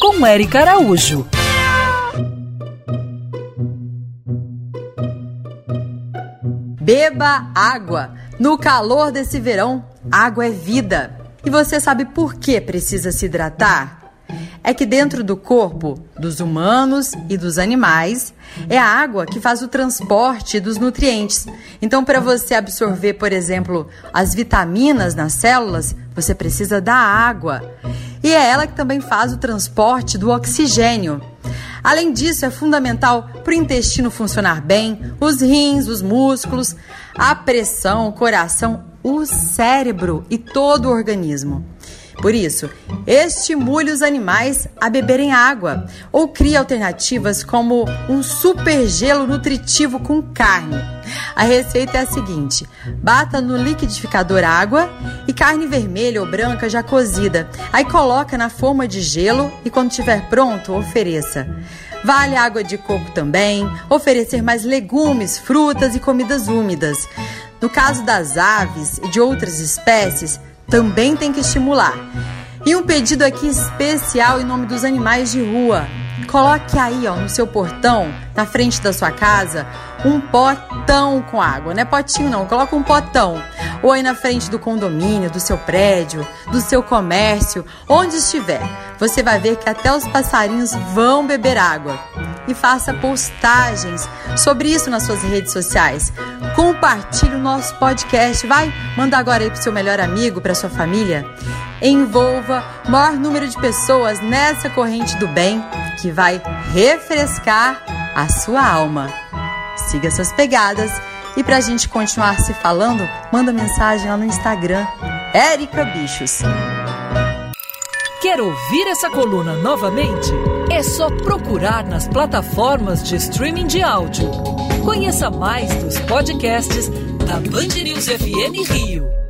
Com Eric Araújo. Beba água. No calor desse verão, água é vida. E você sabe por que precisa se hidratar? é que dentro do corpo dos humanos e dos animais é a água que faz o transporte dos nutrientes. Então, para você absorver, por exemplo, as vitaminas nas células, você precisa da água. E é ela que também faz o transporte do oxigênio. Além disso, é fundamental para o intestino funcionar bem, os rins, os músculos, a pressão, o coração, o cérebro e todo o organismo. Por isso, estimule os animais a beberem água ou crie alternativas como um super gelo nutritivo com carne. A receita é a seguinte: bata no liquidificador água e carne vermelha ou branca já cozida. Aí coloca na forma de gelo e quando estiver pronto, ofereça. Vale água de coco também, oferecer mais legumes, frutas e comidas úmidas. No caso das aves e de outras espécies, também tem que estimular. E um pedido aqui especial em nome dos animais de rua. Coloque aí, ó, no seu portão, na frente da sua casa, um potão com água. Não é potinho, não. Coloca um potão. Ou aí na frente do condomínio, do seu prédio, do seu comércio, onde estiver. Você vai ver que até os passarinhos vão beber água. E faça postagens sobre isso nas suas redes sociais. Compartilhe o nosso podcast. Vai, manda agora aí pro seu melhor amigo, para sua família. Envolva o maior número de pessoas nessa corrente do bem que vai refrescar a sua alma. Siga suas pegadas e para a gente continuar se falando, manda mensagem lá no Instagram, Érica Bichos. Quer ouvir essa coluna novamente? É só procurar nas plataformas de streaming de áudio. Conheça mais dos podcasts da Band News FM Rio.